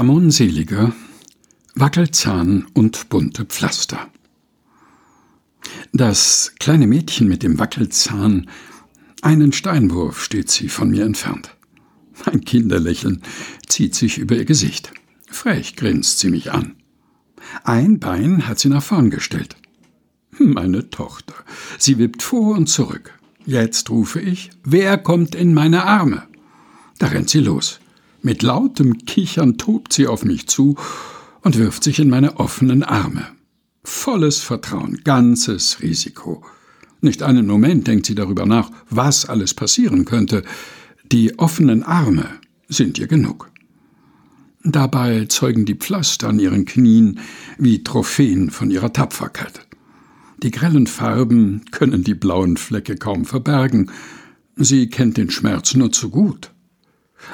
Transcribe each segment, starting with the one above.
Ramon Seliger Wackelzahn und bunte Pflaster. Das kleine Mädchen mit dem Wackelzahn, einen Steinwurf steht sie von mir entfernt. Ein Kinderlächeln zieht sich über ihr Gesicht. Frech grinst sie mich an. Ein Bein hat sie nach vorn gestellt. Meine Tochter. Sie wippt vor und zurück. Jetzt rufe ich, wer kommt in meine Arme? Da rennt sie los. Mit lautem Kichern tobt sie auf mich zu und wirft sich in meine offenen Arme. Volles Vertrauen, ganzes Risiko. Nicht einen Moment denkt sie darüber nach, was alles passieren könnte. Die offenen Arme sind ihr genug. Dabei zeugen die Pflaster an ihren Knien wie Trophäen von ihrer Tapferkeit. Die grellen Farben können die blauen Flecke kaum verbergen. Sie kennt den Schmerz nur zu gut.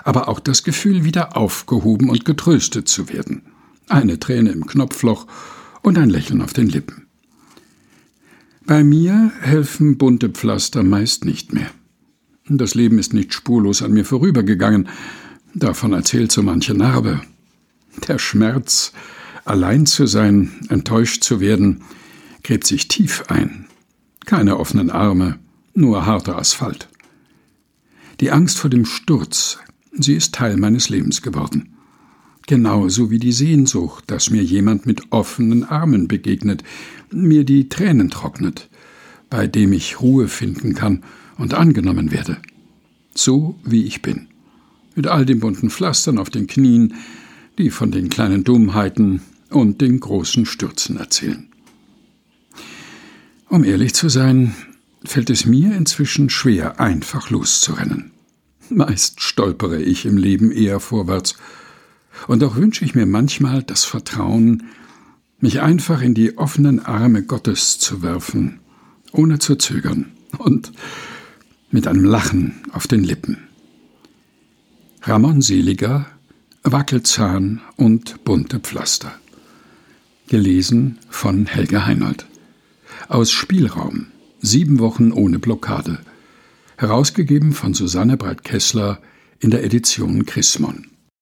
Aber auch das Gefühl, wieder aufgehoben und getröstet zu werden. Eine Träne im Knopfloch und ein Lächeln auf den Lippen. Bei mir helfen bunte Pflaster meist nicht mehr. Das Leben ist nicht spurlos an mir vorübergegangen, davon erzählt so manche Narbe. Der Schmerz, allein zu sein, enttäuscht zu werden, gräbt sich tief ein. Keine offenen Arme, nur harter Asphalt. Die Angst vor dem Sturz, sie ist Teil meines Lebens geworden. Genauso wie die Sehnsucht, dass mir jemand mit offenen Armen begegnet, mir die Tränen trocknet, bei dem ich Ruhe finden kann und angenommen werde. So wie ich bin. Mit all den bunten Pflastern auf den Knien, die von den kleinen Dummheiten und den großen Stürzen erzählen. Um ehrlich zu sein, fällt es mir inzwischen schwer, einfach loszurennen. Meist stolpere ich im Leben eher vorwärts, und auch wünsche ich mir manchmal das Vertrauen, mich einfach in die offenen Arme Gottes zu werfen, ohne zu zögern und mit einem Lachen auf den Lippen. Ramon Seliger, Wackelzahn und bunte Pflaster. Gelesen von Helge Heinold. Aus Spielraum. Sieben Wochen ohne Blockade. Herausgegeben von Susanne Breit-Kessler in der Edition Chrismon.